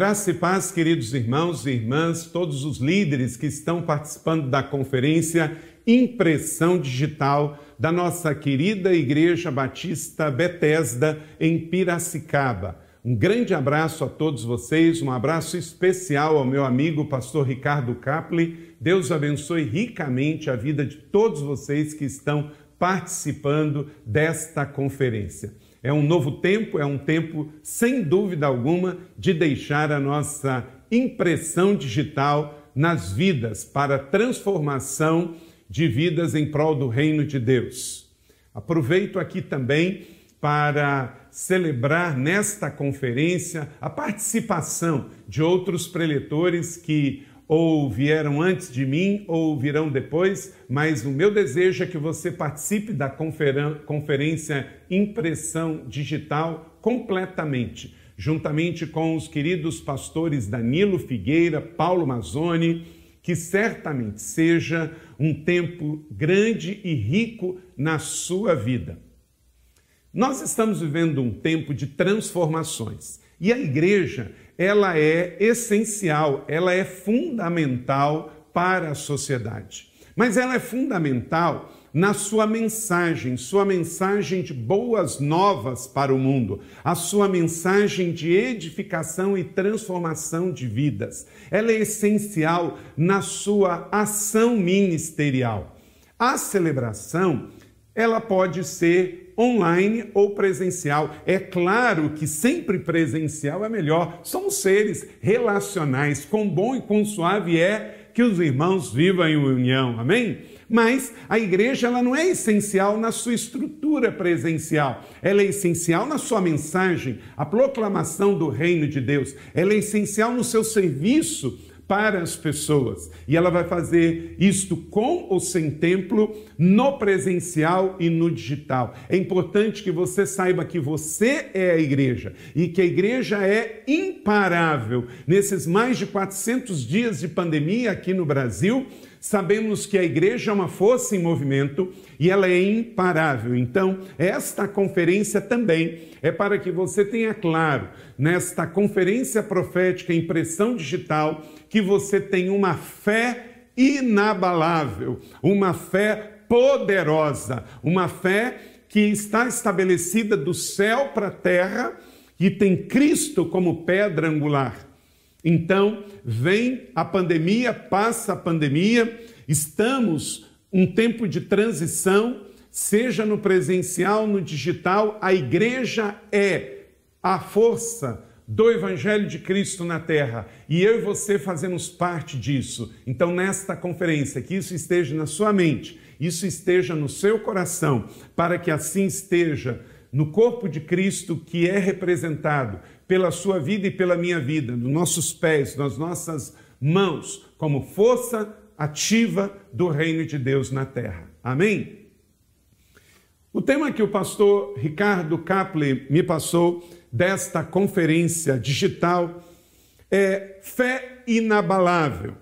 Graça e paz, queridos irmãos e irmãs, todos os líderes que estão participando da conferência Impressão Digital da nossa querida Igreja Batista Betesda em Piracicaba. Um grande abraço a todos vocês, um abraço especial ao meu amigo pastor Ricardo Capli. Deus abençoe ricamente a vida de todos vocês que estão participando desta conferência. É um novo tempo, é um tempo, sem dúvida alguma, de deixar a nossa impressão digital nas vidas para transformação de vidas em prol do reino de Deus. Aproveito aqui também para celebrar nesta conferência a participação de outros preletores que ou vieram antes de mim ou virão depois, mas o meu desejo é que você participe da conferência Impressão Digital completamente, juntamente com os queridos pastores Danilo Figueira, Paulo Mazzoni, que certamente seja um tempo grande e rico na sua vida. Nós estamos vivendo um tempo de transformações e a igreja ela é essencial, ela é fundamental para a sociedade. Mas ela é fundamental na sua mensagem, sua mensagem de boas novas para o mundo, a sua mensagem de edificação e transformação de vidas. Ela é essencial na sua ação ministerial. A celebração, ela pode ser online ou presencial. É claro que sempre presencial é melhor. Somos seres relacionais. Com bom e com suave é que os irmãos vivam em união. Amém? Mas a igreja ela não é essencial na sua estrutura presencial, ela é essencial na sua mensagem, a proclamação do reino de Deus, ela é essencial no seu serviço para as pessoas. E ela vai fazer isto com ou sem templo, no presencial e no digital. É importante que você saiba que você é a igreja e que a igreja é imparável. Nesses mais de 400 dias de pandemia aqui no Brasil, sabemos que a igreja é uma força em movimento e ela é imparável. Então, esta conferência também é para que você tenha claro, nesta conferência profética Impressão Digital, que você tem uma fé inabalável, uma fé poderosa, uma fé que está estabelecida do céu para a terra e tem Cristo como pedra angular. Então, vem a pandemia, passa a pandemia, estamos um tempo de transição, seja no presencial, no digital, a igreja é a força do Evangelho de Cristo na terra e eu e você fazemos parte disso. Então, nesta conferência, que isso esteja na sua mente, isso esteja no seu coração, para que assim esteja no corpo de Cristo que é representado pela sua vida e pela minha vida, nos nossos pés, nas nossas mãos, como força ativa do reino de Deus na terra. Amém? O tema que o pastor Ricardo Capli me passou desta conferência digital é fé inabalável.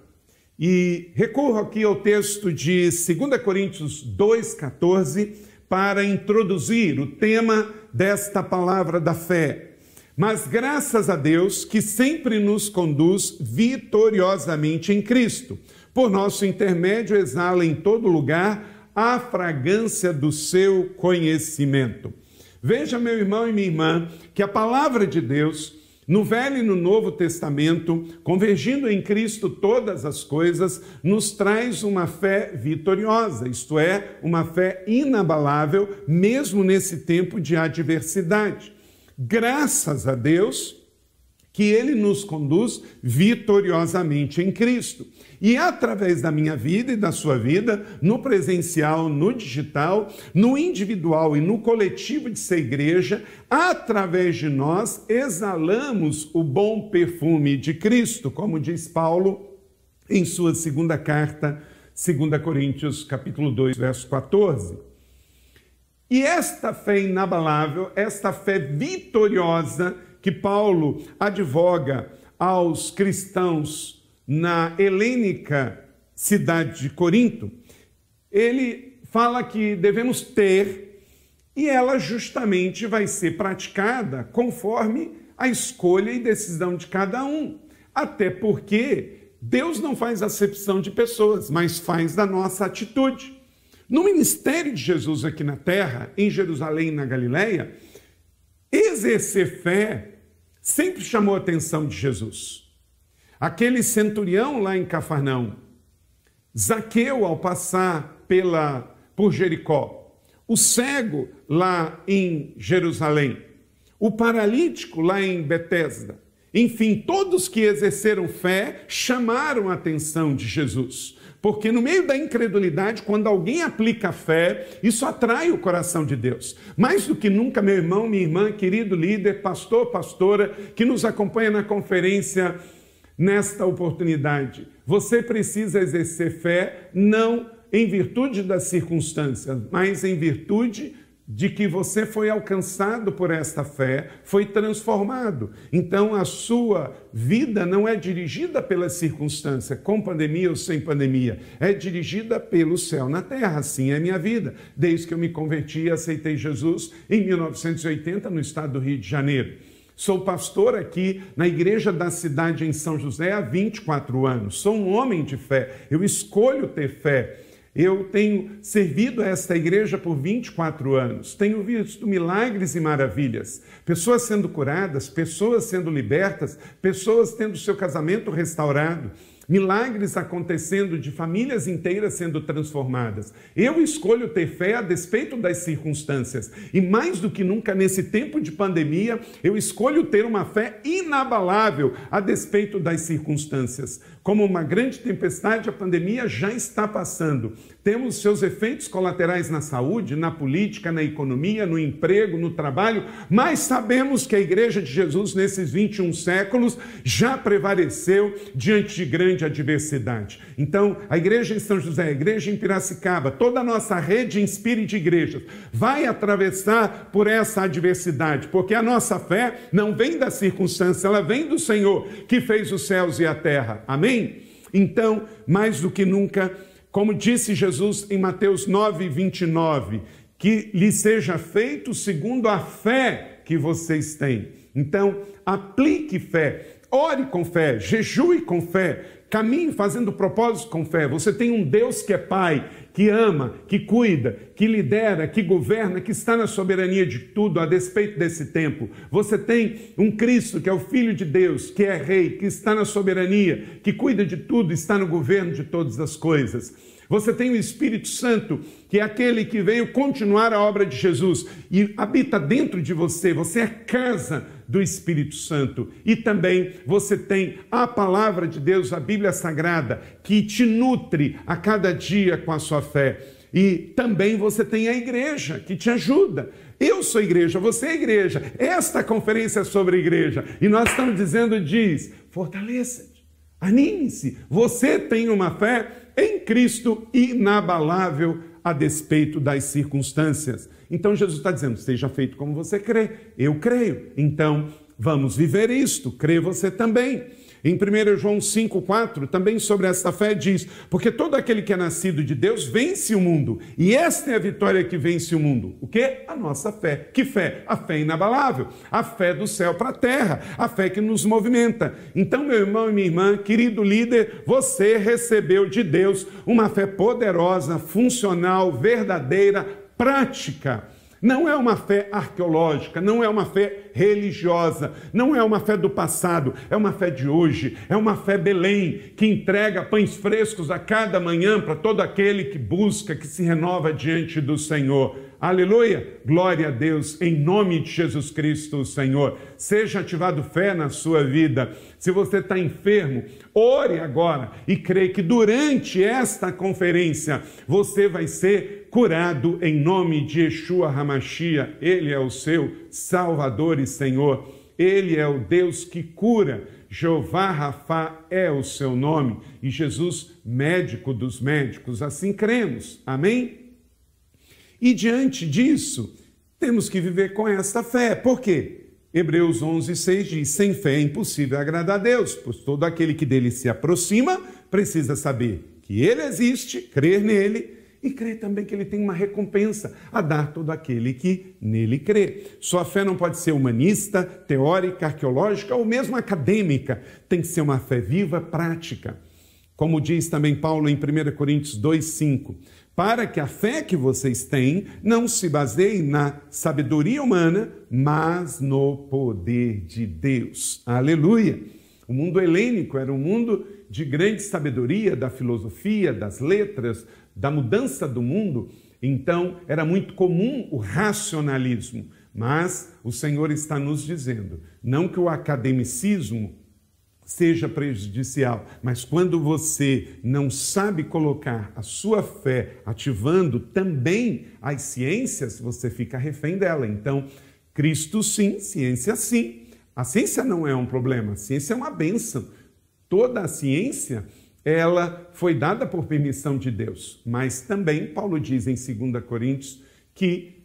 E recorro aqui ao texto de 2 Coríntios 2,14 para introduzir o tema desta palavra da fé. Mas graças a Deus que sempre nos conduz vitoriosamente em Cristo. Por nosso intermédio, exala em todo lugar a fragrância do seu conhecimento. Veja, meu irmão e minha irmã, que a palavra de Deus, no Velho e no Novo Testamento, convergindo em Cristo todas as coisas, nos traz uma fé vitoriosa, isto é, uma fé inabalável, mesmo nesse tempo de adversidade. Graças a Deus que Ele nos conduz vitoriosamente em Cristo. E através da minha vida e da sua vida, no presencial, no digital, no individual e no coletivo de ser igreja, através de nós exalamos o bom perfume de Cristo, como diz Paulo em sua segunda carta, 2 Coríntios, capítulo 2, verso 14. E esta fé inabalável, esta fé vitoriosa que Paulo advoga aos cristãos na helênica cidade de Corinto, ele fala que devemos ter e ela justamente vai ser praticada conforme a escolha e decisão de cada um. Até porque Deus não faz acepção de pessoas, mas faz da nossa atitude. No ministério de Jesus aqui na terra, em Jerusalém e na Galileia, exercer fé sempre chamou a atenção de Jesus. Aquele centurião lá em Cafarnaum, Zaqueu ao passar pela por Jericó, o cego lá em Jerusalém, o paralítico lá em Betesda, enfim, todos que exerceram fé chamaram a atenção de Jesus. Porque no meio da incredulidade, quando alguém aplica fé, isso atrai o coração de Deus. Mais do que nunca, meu irmão, minha irmã, querido líder, pastor, pastora, que nos acompanha na conferência nesta oportunidade. Você precisa exercer fé não em virtude das circunstâncias, mas em virtude de que você foi alcançado por esta fé, foi transformado. Então a sua vida não é dirigida pela circunstância, com pandemia ou sem pandemia, é dirigida pelo céu na terra. Assim é minha vida. Desde que eu me converti e aceitei Jesus em 1980 no estado do Rio de Janeiro. Sou pastor aqui na igreja da cidade em São José há 24 anos. Sou um homem de fé. Eu escolho ter fé. Eu tenho servido a esta igreja por 24 anos, tenho visto milagres e maravilhas, pessoas sendo curadas, pessoas sendo libertas, pessoas tendo seu casamento restaurado milagres acontecendo de famílias inteiras sendo transformadas. Eu escolho ter fé a despeito das circunstâncias. E mais do que nunca nesse tempo de pandemia, eu escolho ter uma fé inabalável a despeito das circunstâncias. Como uma grande tempestade, a pandemia já está passando. Temos seus efeitos colaterais na saúde, na política, na economia, no emprego, no trabalho, mas sabemos que a Igreja de Jesus, nesses 21 séculos, já prevaleceu diante de grande adversidade. Então, a Igreja em São José, a Igreja em Piracicaba, toda a nossa rede Inspire de igrejas vai atravessar por essa adversidade, porque a nossa fé não vem da circunstância, ela vem do Senhor que fez os céus e a terra. Amém? Então, mais do que nunca, como disse Jesus em Mateus 9, 29, que lhe seja feito segundo a fé que vocês têm. Então, aplique fé, ore com fé, jejue com fé, caminhe fazendo propósitos com fé. Você tem um Deus que é Pai, que ama, que cuida, que lidera, que governa, que está na soberania de tudo a despeito desse tempo. Você tem um Cristo que é o Filho de Deus, que é Rei, que está na soberania, que cuida de tudo, está no governo de todas as coisas. Você tem o Espírito Santo, que é aquele que veio continuar a obra de Jesus e habita dentro de você. Você é casa do Espírito Santo. E também você tem a palavra de Deus, a Bíblia Sagrada, que te nutre a cada dia com a sua fé. E também você tem a igreja que te ajuda. Eu sou igreja, você é igreja. Esta conferência é sobre igreja. E nós estamos dizendo, diz, fortaleça-te, anime-se. Você tem uma fé em Cristo inabalável a despeito das circunstâncias. Então Jesus está dizendo: seja feito como você crê. Eu creio. Então vamos viver isto. Crê você também. Em 1 João 5,4, também sobre esta fé, diz: Porque todo aquele que é nascido de Deus vence o mundo, e esta é a vitória que vence o mundo. O que? A nossa fé. Que fé? A fé inabalável, a fé do céu para a terra, a fé que nos movimenta. Então, meu irmão e minha irmã, querido líder, você recebeu de Deus uma fé poderosa, funcional, verdadeira, prática. Não é uma fé arqueológica, não é uma fé religiosa, não é uma fé do passado, é uma fé de hoje, é uma fé Belém, que entrega pães frescos a cada manhã para todo aquele que busca, que se renova diante do Senhor. Aleluia! Glória a Deus, em nome de Jesus Cristo, Senhor. Seja ativado fé na sua vida. Se você está enfermo, ore agora e creia que durante esta conferência você vai ser curado em nome de Yeshua Hamashia. Ele é o seu Salvador e Senhor. Ele é o Deus que cura. Jeová Rafá é o seu nome e Jesus, médico dos médicos. Assim cremos. Amém? E diante disso, temos que viver com essa fé. Por quê? Hebreus 11, 6 diz: sem fé é impossível agradar a Deus, pois todo aquele que dele se aproxima precisa saber que ele existe, crer nele e crê também que ele tem uma recompensa a dar todo aquele que nele crê. Sua fé não pode ser humanista, teórica, arqueológica ou mesmo acadêmica, tem que ser uma fé viva, prática. Como diz também Paulo em 1 Coríntios 2,5: para que a fé que vocês têm não se baseie na sabedoria humana, mas no poder de Deus. Aleluia! O mundo helênico era um mundo de grande sabedoria da filosofia, das letras, da mudança do mundo, então era muito comum o racionalismo. Mas o Senhor está nos dizendo, não que o academicismo seja prejudicial, mas quando você não sabe colocar a sua fé ativando também as ciências, você fica refém dela. Então, Cristo sim, ciência sim. A ciência não é um problema, a ciência é uma bênção. Toda a ciência, ela foi dada por permissão de Deus, mas também Paulo diz em 2 Coríntios que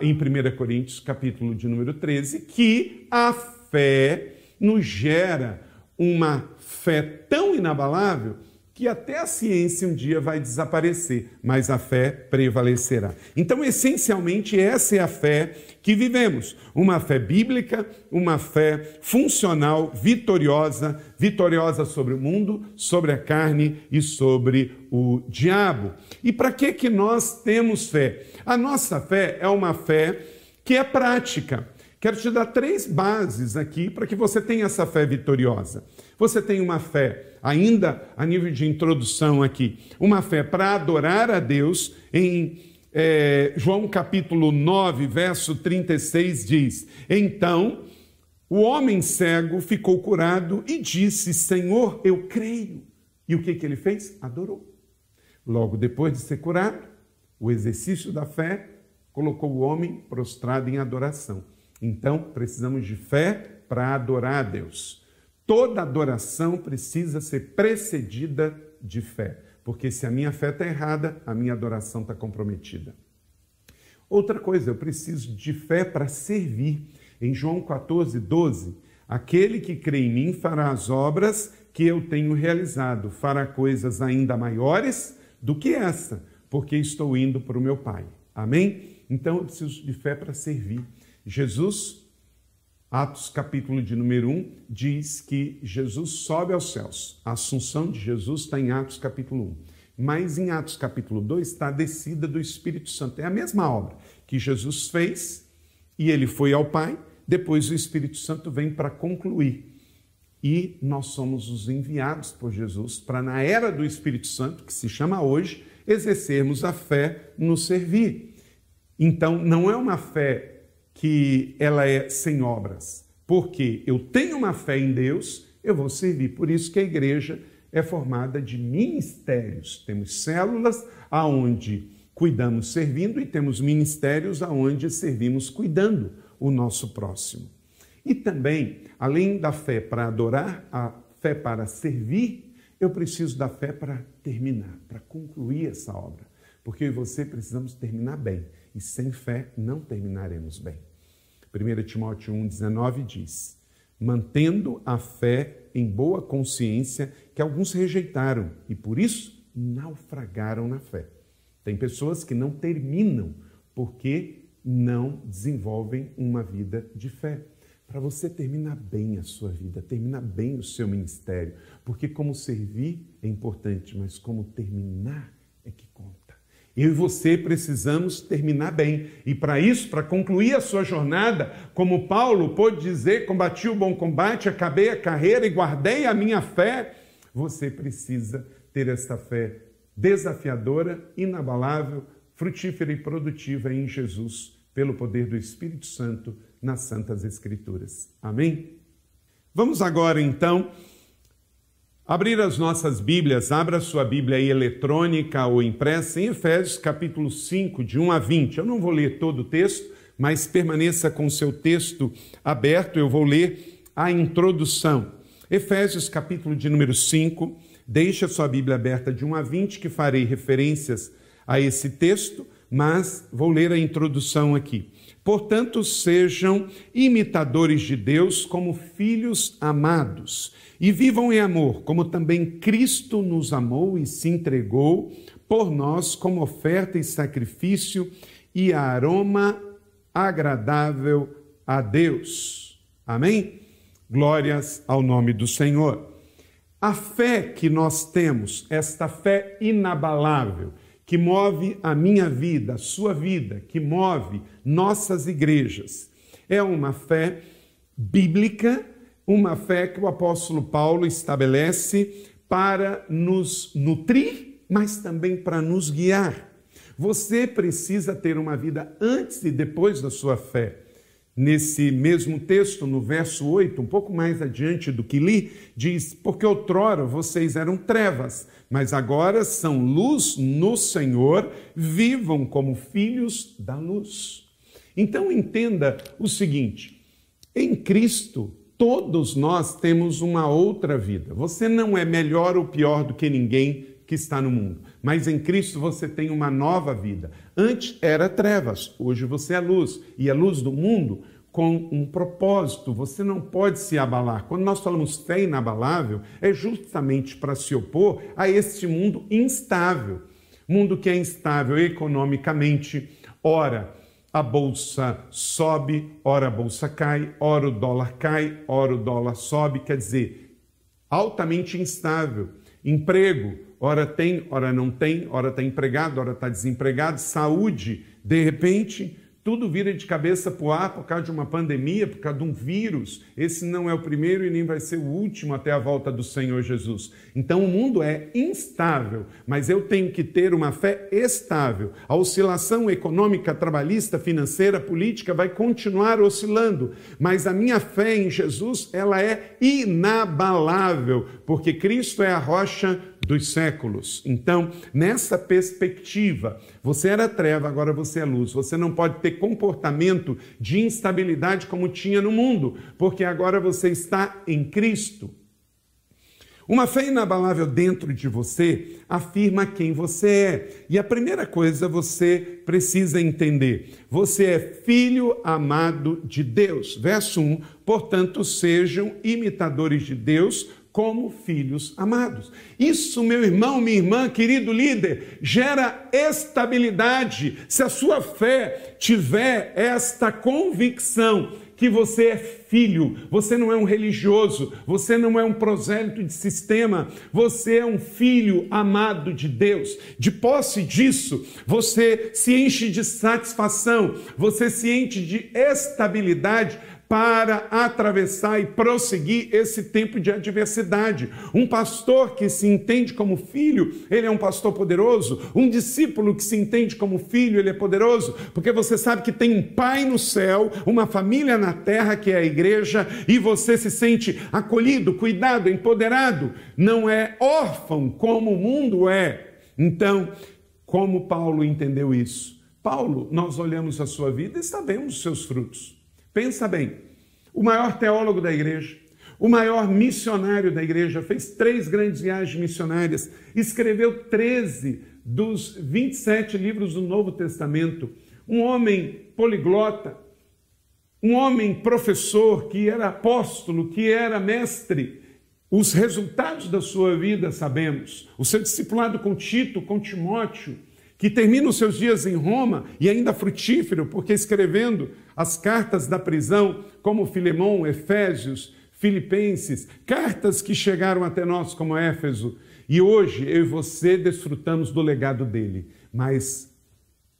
em 1 Coríntios, capítulo de número 13, que a fé nos gera uma fé tão inabalável que até a ciência um dia vai desaparecer, mas a fé prevalecerá. Então, essencialmente, essa é a fé que vivemos: uma fé bíblica, uma fé funcional, vitoriosa, vitoriosa sobre o mundo, sobre a carne e sobre o diabo. E para que que nós temos fé? A nossa fé é uma fé que é prática. Quero te dar três bases aqui para que você tenha essa fé vitoriosa. Você tem uma fé, ainda a nível de introdução aqui, uma fé para adorar a Deus. Em é, João capítulo 9, verso 36 diz: Então o homem cego ficou curado e disse: Senhor, eu creio. E o que, que ele fez? Adorou. Logo depois de ser curado, o exercício da fé colocou o homem prostrado em adoração. Então, precisamos de fé para adorar a Deus. Toda adoração precisa ser precedida de fé, porque se a minha fé está errada, a minha adoração está comprometida. Outra coisa, eu preciso de fé para servir. Em João 14, 12, aquele que crê em mim fará as obras que eu tenho realizado, fará coisas ainda maiores do que essa, porque estou indo para o meu Pai. Amém? Então eu preciso de fé para servir. Jesus Atos capítulo de número 1 diz que Jesus sobe aos céus. A assunção de Jesus está em Atos capítulo 1. Mas em Atos capítulo 2 está a descida do Espírito Santo. É a mesma obra que Jesus fez e ele foi ao Pai, depois o Espírito Santo vem para concluir. E nós somos os enviados por Jesus para, na era do Espírito Santo, que se chama hoje, exercermos a fé no servir. Então, não é uma fé que ela é sem obras. Porque eu tenho uma fé em Deus, eu vou servir. Por isso que a igreja é formada de ministérios. Temos células aonde cuidamos servindo e temos ministérios aonde servimos cuidando o nosso próximo. E também, além da fé para adorar, a fé para servir, eu preciso da fé para terminar, para concluir essa obra. Porque eu e você precisamos terminar bem e sem fé não terminaremos bem. 1 Timóteo 1,19 diz: mantendo a fé em boa consciência, que alguns rejeitaram e por isso naufragaram na fé. Tem pessoas que não terminam porque não desenvolvem uma vida de fé. Para você terminar bem a sua vida, terminar bem o seu ministério, porque como servir é importante, mas como terminar é que conta. Eu e você precisamos terminar bem. E para isso, para concluir a sua jornada, como Paulo pôde dizer: combati o bom combate, acabei a carreira e guardei a minha fé, você precisa ter esta fé desafiadora, inabalável, frutífera e produtiva em Jesus, pelo poder do Espírito Santo nas Santas Escrituras. Amém? Vamos agora então Abrir as nossas Bíblias, abra sua Bíblia aí eletrônica ou impressa em Efésios capítulo 5, de 1 a 20. Eu não vou ler todo o texto, mas permaneça com seu texto aberto, eu vou ler a introdução. Efésios capítulo de número 5, deixa sua Bíblia aberta de 1 a 20, que farei referências a esse texto, mas vou ler a introdução aqui. Portanto, sejam imitadores de Deus como filhos amados e vivam em amor, como também Cristo nos amou e se entregou por nós como oferta e sacrifício e aroma agradável a Deus. Amém? Glórias ao nome do Senhor. A fé que nós temos, esta fé inabalável, que move a minha vida, a sua vida, que move nossas igrejas, é uma fé bíblica, uma fé que o apóstolo Paulo estabelece para nos nutrir, mas também para nos guiar. Você precisa ter uma vida antes e depois da sua fé. Nesse mesmo texto, no verso 8, um pouco mais adiante do que li, diz: Porque outrora vocês eram trevas, mas agora são luz no Senhor, vivam como filhos da luz. Então entenda o seguinte: em Cristo, todos nós temos uma outra vida. Você não é melhor ou pior do que ninguém que está no mundo, mas em Cristo você tem uma nova vida. Antes era trevas, hoje você é luz, e a luz do mundo com um propósito, você não pode se abalar. Quando nós falamos fé inabalável, é justamente para se opor a este mundo instável. Mundo que é instável economicamente, ora a bolsa sobe, ora a bolsa cai, ora o dólar cai, ora o dólar sobe, quer dizer, altamente instável. Emprego, ora tem, ora não tem, ora está empregado, ora está desempregado. Saúde, de repente, tudo vira de cabeça para o ar por causa de uma pandemia, por causa de um vírus. Esse não é o primeiro e nem vai ser o último até a volta do Senhor Jesus. Então o mundo é instável, mas eu tenho que ter uma fé estável. A oscilação econômica, trabalhista, financeira, política vai continuar oscilando, mas a minha fé em Jesus, ela é inabalável, porque Cristo é a rocha dos séculos. Então, nessa perspectiva, você era treva, agora você é luz. Você não pode ter comportamento de instabilidade como tinha no mundo, porque agora você está em Cristo. Uma fé inabalável dentro de você afirma quem você é. E a primeira coisa você precisa entender: você é filho amado de Deus. Verso 1: portanto, sejam imitadores de Deus como filhos amados. Isso, meu irmão, minha irmã, querido líder, gera estabilidade. Se a sua fé tiver esta convicção que você é filho, você não é um religioso, você não é um prosélito de sistema, você é um filho amado de Deus. De posse disso, você se enche de satisfação, você se enche de estabilidade para atravessar e prosseguir esse tempo de adversidade. Um pastor que se entende como filho, ele é um pastor poderoso. Um discípulo que se entende como filho, ele é poderoso, porque você sabe que tem um pai no céu, uma família na terra que é a igreja, e você se sente acolhido, cuidado, empoderado. Não é órfão como o mundo é. Então, como Paulo entendeu isso? Paulo, nós olhamos a sua vida e sabemos os seus frutos. Pensa bem, o maior teólogo da igreja, o maior missionário da igreja, fez três grandes viagens missionárias, escreveu 13 dos 27 livros do Novo Testamento, um homem poliglota, um homem professor que era apóstolo, que era mestre. Os resultados da sua vida sabemos. O seu discipulado com Tito, com Timóteo, que termina os seus dias em Roma e ainda frutífero, porque escrevendo as cartas da prisão, como Filemão, Efésios, Filipenses, cartas que chegaram até nós como Éfeso, e hoje eu e você desfrutamos do legado dele. Mas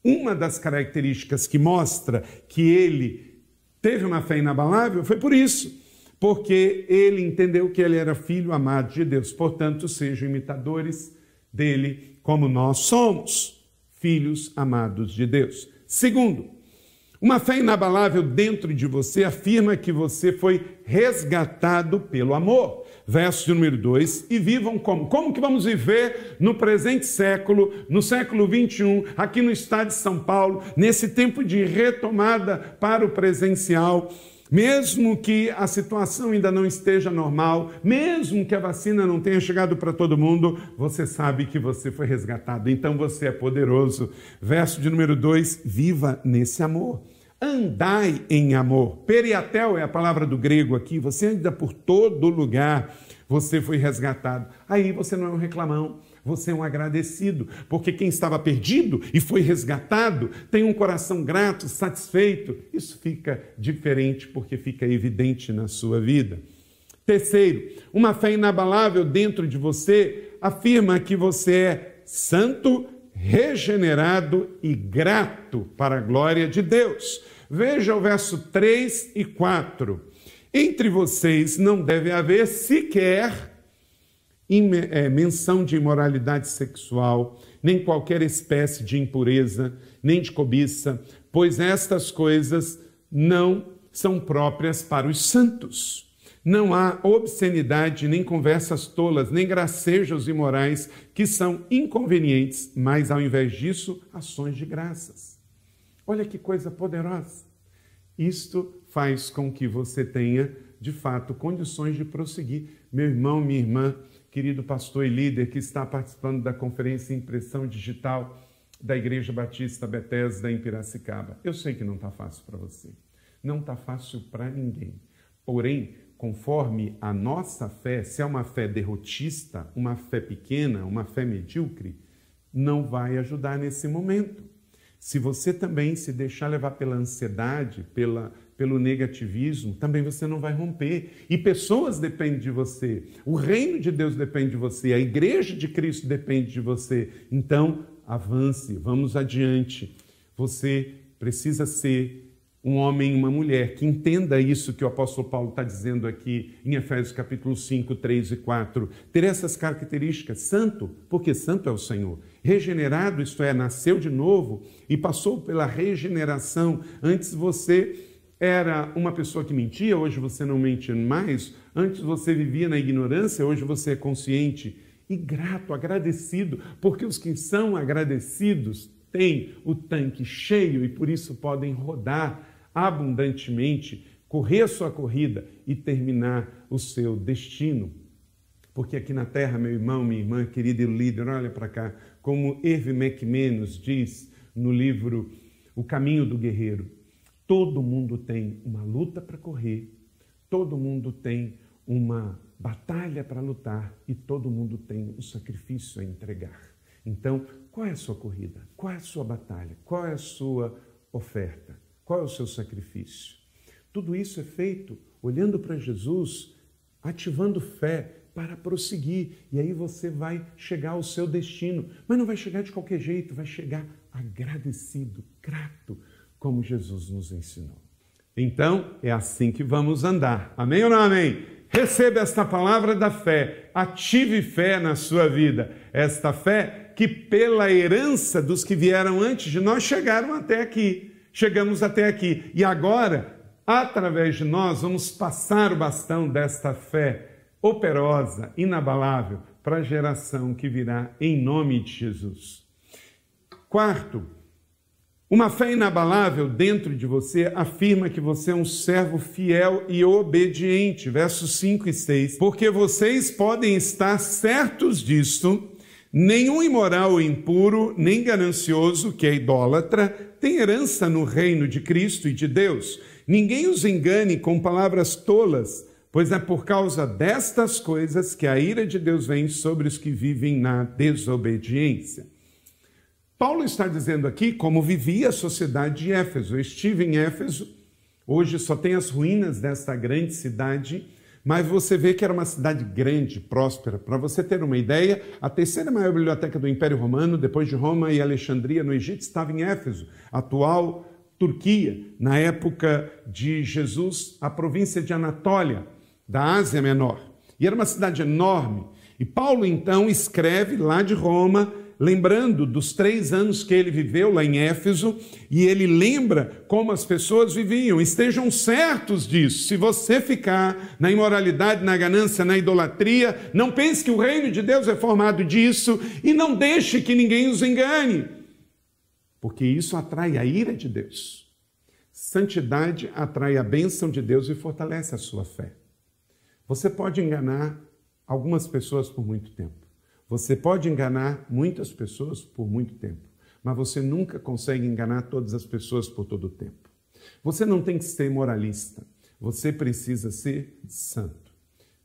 uma das características que mostra que ele teve uma fé inabalável foi por isso, porque ele entendeu que ele era filho amado de Deus, portanto, sejam imitadores dele como nós somos filhos amados de Deus. Segundo, uma fé inabalável dentro de você afirma que você foi resgatado pelo amor. Verso número 2, e vivam como? Como que vamos viver no presente século, no século 21, aqui no estado de São Paulo, nesse tempo de retomada para o presencial? Mesmo que a situação ainda não esteja normal, mesmo que a vacina não tenha chegado para todo mundo, você sabe que você foi resgatado, então você é poderoso. Verso de número 2: viva nesse amor. Andai em amor. Periatel é a palavra do grego aqui. Você anda por todo lugar. Você foi resgatado. Aí você não é um reclamão, você é um agradecido, porque quem estava perdido e foi resgatado tem um coração grato, satisfeito. Isso fica diferente porque fica evidente na sua vida. Terceiro, uma fé inabalável dentro de você afirma que você é santo, regenerado e grato para a glória de Deus. Veja o verso 3 e 4. Entre vocês não deve haver sequer menção de imoralidade sexual, nem qualquer espécie de impureza, nem de cobiça, pois estas coisas não são próprias para os santos. Não há obscenidade, nem conversas tolas, nem gracejos imorais, que são inconvenientes, mas ao invés disso, ações de graças. Olha que coisa poderosa. Isto faz com que você tenha, de fato, condições de prosseguir. Meu irmão, minha irmã, querido pastor e líder que está participando da conferência Impressão Digital da Igreja Batista Bethesda em Piracicaba. Eu sei que não está fácil para você. Não está fácil para ninguém. Porém, conforme a nossa fé, se é uma fé derrotista, uma fé pequena, uma fé medíocre, não vai ajudar nesse momento. Se você também se deixar levar pela ansiedade, pela, pelo negativismo, também você não vai romper. E pessoas dependem de você, o reino de Deus depende de você, a igreja de Cristo depende de você. Então, avance, vamos adiante. Você precisa ser um homem e uma mulher que entenda isso que o apóstolo Paulo está dizendo aqui em Efésios capítulo 5, 3 e 4. Ter essas características, santo, porque santo é o Senhor. Regenerado, isto é, nasceu de novo e passou pela regeneração. Antes você era uma pessoa que mentia, hoje você não mente mais. Antes você vivia na ignorância, hoje você é consciente e grato, agradecido, porque os que são agradecidos têm o tanque cheio e por isso podem rodar abundantemente, correr a sua corrida e terminar o seu destino. Porque aqui na terra, meu irmão, minha irmã, querido líder, olha para cá, como Irv McManus diz no livro O Caminho do Guerreiro, todo mundo tem uma luta para correr, todo mundo tem uma batalha para lutar e todo mundo tem um sacrifício a entregar. Então, qual é a sua corrida? Qual é a sua batalha? Qual é a sua oferta? Qual é o seu sacrifício? Tudo isso é feito olhando para Jesus, ativando fé para prosseguir. E aí você vai chegar ao seu destino. Mas não vai chegar de qualquer jeito, vai chegar agradecido, grato, como Jesus nos ensinou. Então, é assim que vamos andar. Amém ou não amém? Receba esta palavra da fé, ative fé na sua vida. Esta fé que, pela herança dos que vieram antes de nós, chegaram até aqui chegamos até aqui. E agora, através de nós, vamos passar o bastão desta fé operosa, inabalável, para a geração que virá em nome de Jesus. Quarto, uma fé inabalável dentro de você afirma que você é um servo fiel e obediente. Versos 5 e 6. Porque vocês podem estar certos disto Nenhum imoral ou impuro, nem ganancioso, que é idólatra, tem herança no reino de Cristo e de Deus. Ninguém os engane com palavras tolas, pois é por causa destas coisas que a ira de Deus vem sobre os que vivem na desobediência. Paulo está dizendo aqui como vivia a sociedade de Éfeso. Eu estive em Éfeso, hoje só tem as ruínas desta grande cidade mas você vê que era uma cidade grande, próspera. Para você ter uma ideia, a terceira maior biblioteca do Império Romano, depois de Roma e Alexandria, no Egito, estava em Éfeso, atual Turquia. Na época de Jesus, a província de Anatólia, da Ásia Menor. E era uma cidade enorme. E Paulo, então, escreve lá de Roma lembrando dos três anos que ele viveu lá em Éfeso, e ele lembra como as pessoas viviam. Estejam certos disso. Se você ficar na imoralidade, na ganância, na idolatria, não pense que o reino de Deus é formado disso e não deixe que ninguém os engane, porque isso atrai a ira de Deus. Santidade atrai a bênção de Deus e fortalece a sua fé. Você pode enganar algumas pessoas por muito tempo. Você pode enganar muitas pessoas por muito tempo, mas você nunca consegue enganar todas as pessoas por todo o tempo. Você não tem que ser moralista, você precisa ser santo.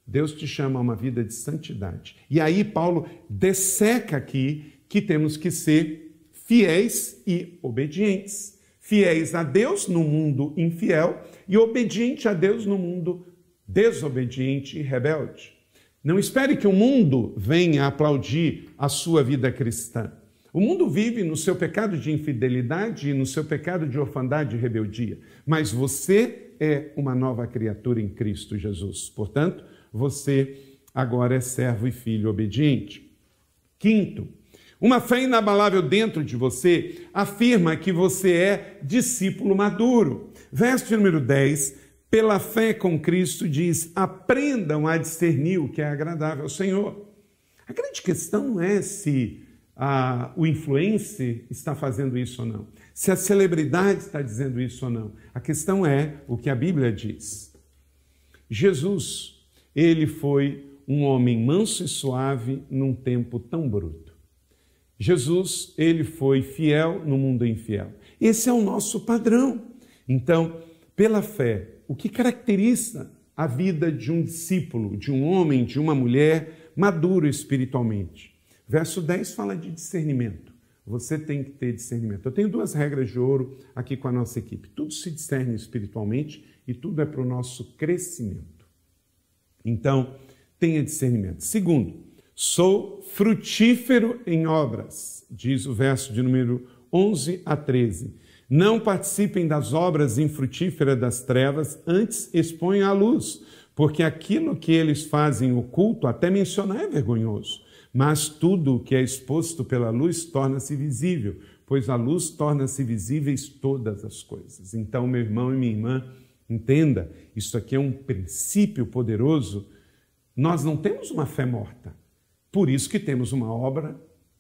Deus te chama a uma vida de santidade. E aí, Paulo desseca aqui que temos que ser fiéis e obedientes. Fiéis a Deus no mundo infiel e obediente a Deus no mundo desobediente e rebelde. Não espere que o mundo venha aplaudir a sua vida cristã. O mundo vive no seu pecado de infidelidade e no seu pecado de orfandade e rebeldia, mas você é uma nova criatura em Cristo Jesus. Portanto, você agora é servo e filho obediente. Quinto, uma fé inabalável dentro de você afirma que você é discípulo maduro. Verso número 10 pela fé com Cristo, diz: aprendam a discernir o que é agradável ao Senhor. A grande questão não é se a, o influencer está fazendo isso ou não, se a celebridade está dizendo isso ou não. A questão é o que a Bíblia diz. Jesus, ele foi um homem manso e suave num tempo tão bruto. Jesus, ele foi fiel no mundo infiel. Esse é o nosso padrão. Então, pela fé, o que caracteriza a vida de um discípulo, de um homem, de uma mulher maduro espiritualmente. Verso 10 fala de discernimento. Você tem que ter discernimento. Eu tenho duas regras de ouro aqui com a nossa equipe. Tudo se discerne espiritualmente e tudo é para o nosso crescimento. Então, tenha discernimento. Segundo, sou frutífero em obras, diz o verso de número 11 a 13. Não participem das obras infrutíferas das trevas, antes exponham à luz, porque aquilo que eles fazem oculto, até mencionar é vergonhoso. Mas tudo o que é exposto pela luz torna-se visível, pois a luz torna-se visíveis todas as coisas. Então, meu irmão e minha irmã, entenda, isso aqui é um princípio poderoso. Nós não temos uma fé morta. Por isso que temos uma obra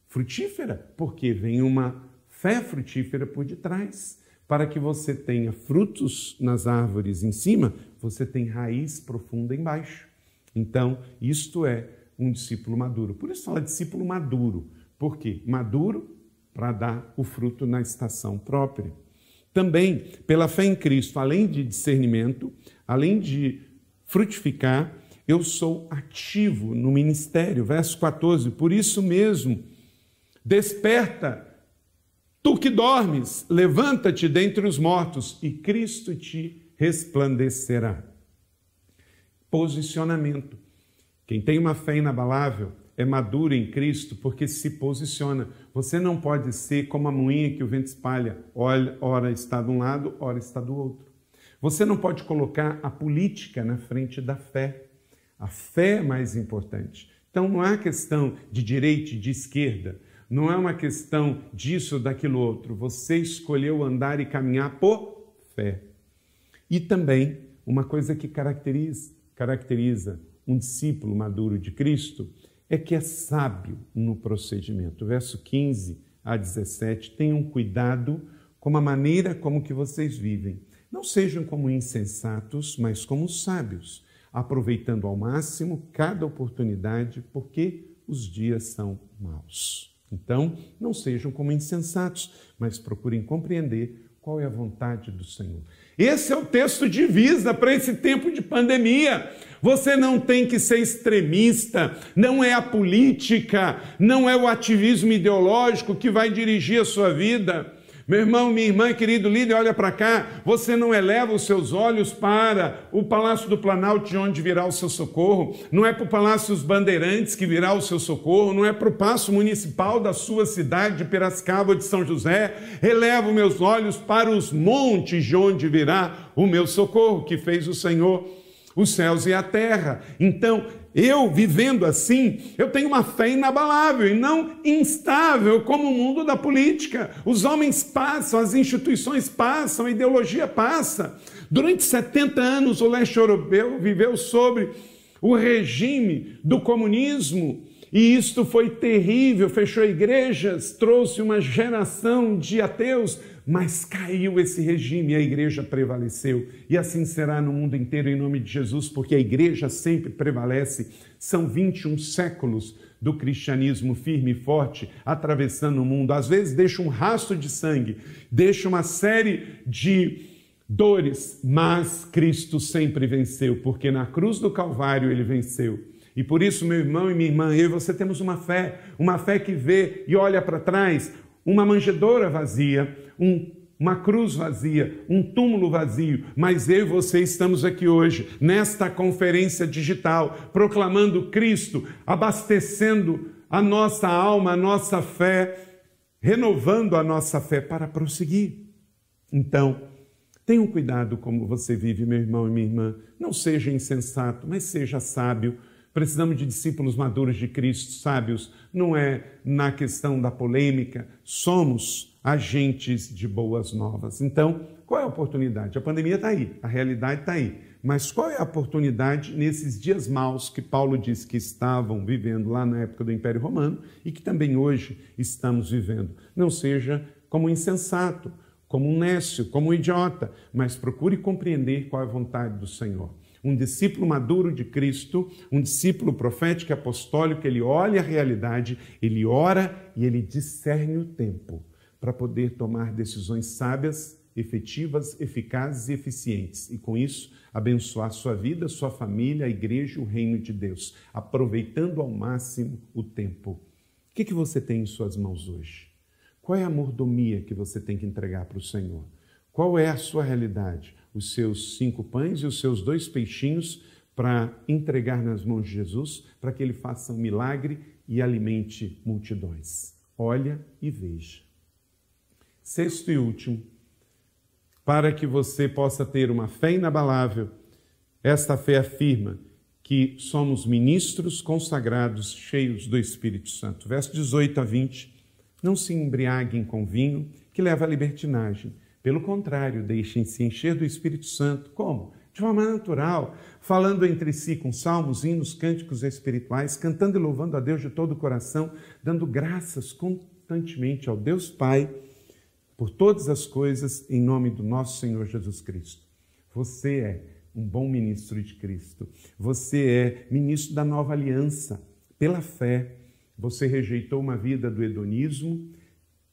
frutífera, porque vem uma fé frutífera por detrás. Para que você tenha frutos nas árvores em cima, você tem raiz profunda embaixo. Então, isto é um discípulo maduro. Por isso fala discípulo maduro. Por quê? Maduro para dar o fruto na estação própria. Também, pela fé em Cristo, além de discernimento, além de frutificar, eu sou ativo no ministério. Verso 14. Por isso mesmo, desperta Tu que dormes, levanta-te dentre os mortos e Cristo te resplandecerá. Posicionamento. Quem tem uma fé inabalável é maduro em Cristo porque se posiciona. Você não pode ser como a moinha que o vento espalha, ora está de um lado, ora está do outro. Você não pode colocar a política na frente da fé. A fé é mais importante. Então não há questão de direita e de esquerda. Não é uma questão disso ou daquilo outro. Você escolheu andar e caminhar por fé. E também uma coisa que caracteriza, caracteriza um discípulo maduro de Cristo é que é sábio no procedimento. Verso 15 a 17, tenham cuidado com a maneira como que vocês vivem. Não sejam como insensatos, mas como sábios, aproveitando ao máximo cada oportunidade, porque os dias são maus. Então, não sejam como insensatos, mas procurem compreender qual é a vontade do Senhor. Esse é o texto de visa para esse tempo de pandemia. Você não tem que ser extremista, não é a política, não é o ativismo ideológico que vai dirigir a sua vida. Meu irmão, minha irmã, querido líder, olha para cá. Você não eleva os seus olhos para o Palácio do Planalto, de onde virá o seu socorro. Não é para o Palácio dos Bandeirantes que virá o seu socorro. Não é para o Paço Municipal da sua cidade, de Piracicaba ou de São José. Elevo meus olhos para os montes, de onde virá o meu socorro, que fez o Senhor os céus e a terra. Então, eu vivendo assim, eu tenho uma fé inabalável e não instável como o mundo da política. Os homens passam, as instituições passam, a ideologia passa. Durante 70 anos, o leste europeu viveu sobre o regime do comunismo. E isto foi terrível, fechou igrejas, trouxe uma geração de ateus, mas caiu esse regime e a igreja prevaleceu. E assim será no mundo inteiro em nome de Jesus, porque a igreja sempre prevalece. São 21 séculos do cristianismo firme e forte atravessando o mundo. Às vezes deixa um rastro de sangue, deixa uma série de dores, mas Cristo sempre venceu, porque na cruz do Calvário ele venceu. E por isso, meu irmão e minha irmã, eu e você temos uma fé, uma fé que vê e olha para trás, uma manjedoura vazia, um, uma cruz vazia, um túmulo vazio, mas eu e você estamos aqui hoje, nesta conferência digital, proclamando Cristo, abastecendo a nossa alma, a nossa fé, renovando a nossa fé para prosseguir. Então, Tenham cuidado como você vive, meu irmão e minha irmã. Não seja insensato, mas seja sábio. Precisamos de discípulos maduros de Cristo, sábios. Não é na questão da polêmica. Somos agentes de boas novas. Então, qual é a oportunidade? A pandemia está aí, a realidade está aí. Mas qual é a oportunidade nesses dias maus que Paulo disse que estavam vivendo lá na época do Império Romano e que também hoje estamos vivendo? Não seja como insensato como um nécio, como um idiota, mas procure compreender qual é a vontade do Senhor. Um discípulo maduro de Cristo, um discípulo profético e apostólico, ele olha a realidade, ele ora e ele discerne o tempo para poder tomar decisões sábias, efetivas, eficazes e eficientes. E com isso, abençoar sua vida, sua família, a igreja e o reino de Deus, aproveitando ao máximo o tempo. O que, que você tem em suas mãos hoje? Qual é a mordomia que você tem que entregar para o Senhor? Qual é a sua realidade? Os seus cinco pães e os seus dois peixinhos para entregar nas mãos de Jesus, para que ele faça um milagre e alimente multidões. Olha e veja. Sexto e último, para que você possa ter uma fé inabalável, esta fé afirma que somos ministros consagrados, cheios do Espírito Santo. Verso 18 a 20 não se embriaguem com vinho, que leva à libertinagem. Pelo contrário, deixem-se encher do Espírito Santo. Como? De forma natural, falando entre si com salmos, hinos, cânticos espirituais, cantando e louvando a Deus de todo o coração, dando graças constantemente ao Deus Pai por todas as coisas, em nome do nosso Senhor Jesus Cristo. Você é um bom ministro de Cristo. Você é ministro da nova aliança, pela fé você rejeitou uma vida do hedonismo,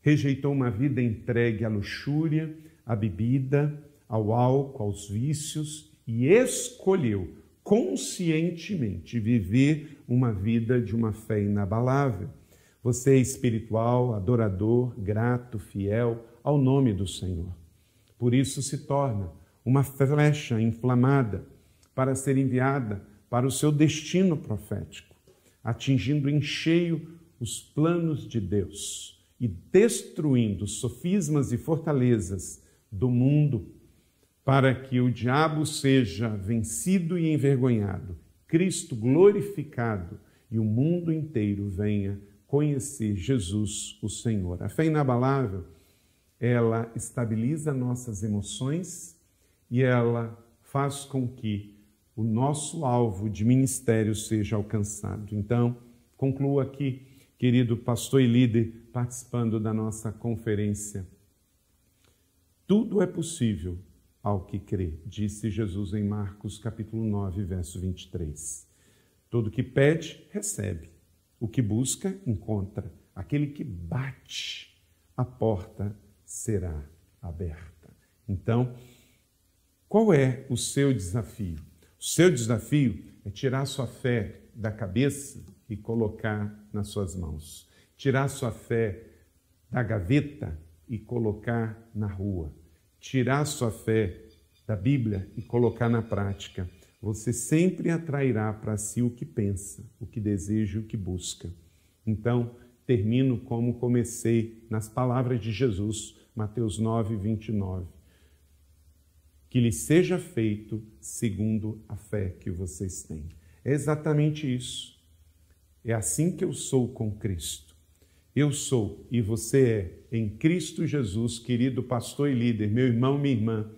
rejeitou uma vida entregue à luxúria, à bebida, ao álcool, aos vícios e escolheu conscientemente viver uma vida de uma fé inabalável. Você é espiritual, adorador, grato, fiel ao nome do Senhor. Por isso se torna uma flecha inflamada para ser enviada para o seu destino profético atingindo em cheio os planos de Deus e destruindo sofismas e fortalezas do mundo, para que o diabo seja vencido e envergonhado, Cristo glorificado e o mundo inteiro venha conhecer Jesus, o Senhor. A fé inabalável, ela estabiliza nossas emoções e ela faz com que o nosso alvo de ministério seja alcançado. Então, concluo aqui, querido pastor e líder, participando da nossa conferência. Tudo é possível ao que crê, disse Jesus em Marcos capítulo 9, verso 23. Todo que pede, recebe. O que busca, encontra. Aquele que bate, a porta será aberta. Então, qual é o seu desafio? O seu desafio é tirar sua fé da cabeça e colocar nas suas mãos. Tirar sua fé da gaveta e colocar na rua. Tirar sua fé da Bíblia e colocar na prática. Você sempre atrairá para si o que pensa, o que deseja, o que busca. Então, termino como comecei nas palavras de Jesus, Mateus 9, 29 que lhe seja feito segundo a fé que vocês têm. É exatamente isso. É assim que eu sou com Cristo. Eu sou e você é em Cristo Jesus, querido pastor e líder, meu irmão, minha irmã,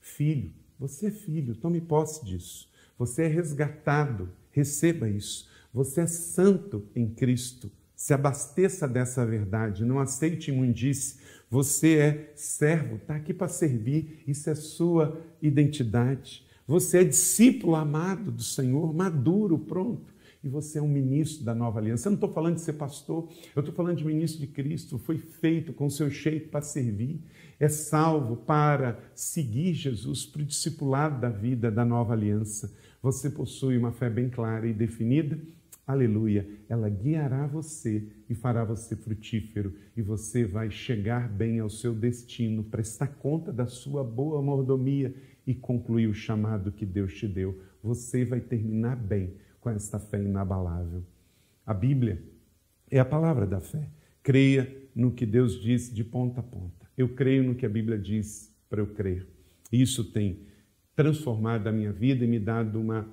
filho. Você é filho, tome posse disso. Você é resgatado, receba isso. Você é santo em Cristo. Se abasteça dessa verdade, não aceite imundície, você é servo, está aqui para servir, isso é sua identidade. Você é discípulo amado do Senhor, maduro, pronto. E você é um ministro da nova aliança. Eu não estou falando de ser pastor, eu estou falando de ministro de Cristo. Foi feito com o seu jeito para servir. É salvo para seguir Jesus, para o discipulado da vida da nova aliança. Você possui uma fé bem clara e definida aleluia, ela guiará você e fará você frutífero, e você vai chegar bem ao seu destino, prestar conta da sua boa mordomia e concluir o chamado que Deus te deu. Você vai terminar bem com esta fé inabalável. A Bíblia é a palavra da fé. Creia no que Deus diz de ponta a ponta. Eu creio no que a Bíblia diz para eu crer. Isso tem transformado a minha vida e me dado uma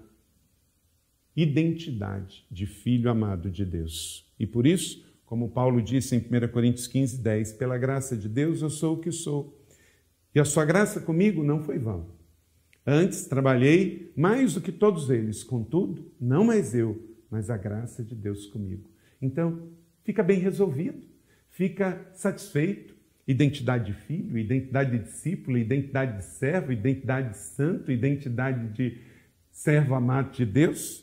identidade de filho amado de Deus. E por isso, como Paulo disse em 1 Coríntios 15, 10, pela graça de Deus eu sou o que sou. E a sua graça comigo não foi vã. Antes trabalhei mais do que todos eles, contudo, não mais eu, mas a graça de Deus comigo. Então, fica bem resolvido, fica satisfeito. Identidade de filho, identidade de discípulo, identidade de servo, identidade de santo, identidade de servo amado de Deus.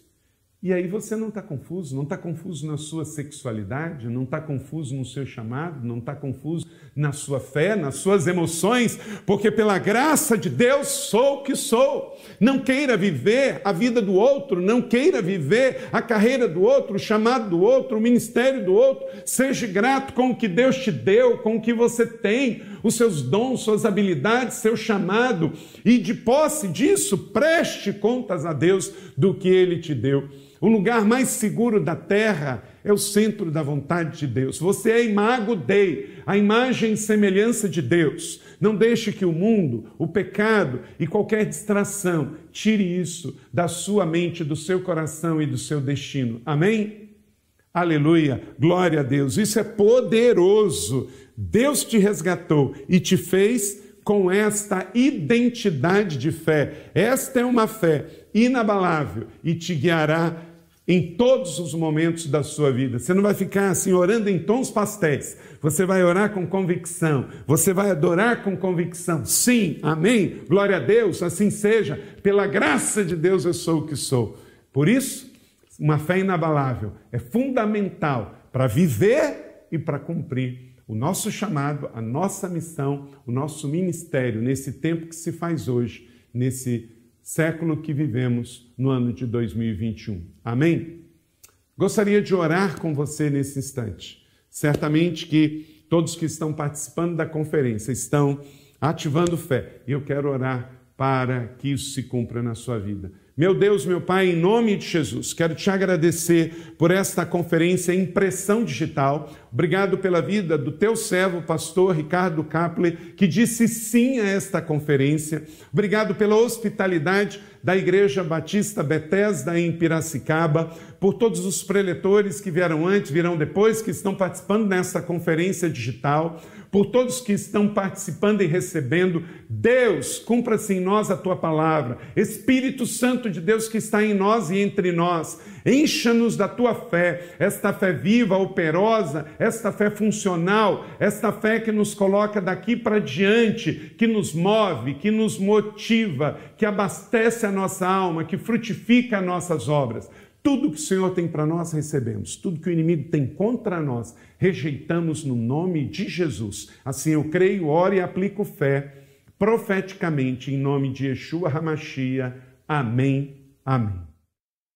E aí você não está confuso, não está confuso na sua sexualidade, não está confuso no seu chamado, não está confuso na sua fé, nas suas emoções, porque pela graça de Deus sou o que sou. Não queira viver a vida do outro, não queira viver a carreira do outro, o chamado do outro, o ministério do outro. Seja grato com o que Deus te deu, com o que você tem, os seus dons, suas habilidades, seu chamado, e de posse disso, preste contas a Deus do que Ele te deu. O lugar mais seguro da terra é o centro da vontade de Deus. Você é imago Dei, a imagem e semelhança de Deus. Não deixe que o mundo, o pecado e qualquer distração tire isso da sua mente, do seu coração e do seu destino. Amém? Aleluia, glória a Deus. Isso é poderoso. Deus te resgatou e te fez com esta identidade de fé. Esta é uma fé inabalável e te guiará em todos os momentos da sua vida. Você não vai ficar assim orando em tons pastéis. Você vai orar com convicção. Você vai adorar com convicção. Sim, amém. Glória a Deus, assim seja. Pela graça de Deus eu sou o que sou. Por isso, uma fé inabalável é fundamental para viver e para cumprir o nosso chamado, a nossa missão, o nosso ministério nesse tempo que se faz hoje, nesse século que vivemos no ano de 2021. Amém? Gostaria de orar com você nesse instante. Certamente que todos que estão participando da conferência estão ativando fé e eu quero orar para que isso se cumpra na sua vida. Meu Deus, meu Pai, em nome de Jesus, quero te agradecer por esta conferência Impressão Digital. Obrigado pela vida do teu servo, pastor Ricardo Kapler, que disse sim a esta conferência. Obrigado pela hospitalidade da Igreja Batista Betesda em Piracicaba, por todos os preletores que vieram antes, virão depois, que estão participando nesta conferência digital por todos que estão participando e recebendo. Deus, cumpra-se em nós a tua palavra. Espírito Santo de Deus que está em nós e entre nós, encha-nos da tua fé, esta fé viva, operosa, esta fé funcional, esta fé que nos coloca daqui para diante, que nos move, que nos motiva, que abastece a nossa alma, que frutifica as nossas obras. Tudo que o Senhor tem para nós, recebemos. Tudo que o inimigo tem contra nós, rejeitamos no nome de Jesus. Assim eu creio, oro e aplico fé profeticamente em nome de Yeshua Hamashia. Amém. Amém.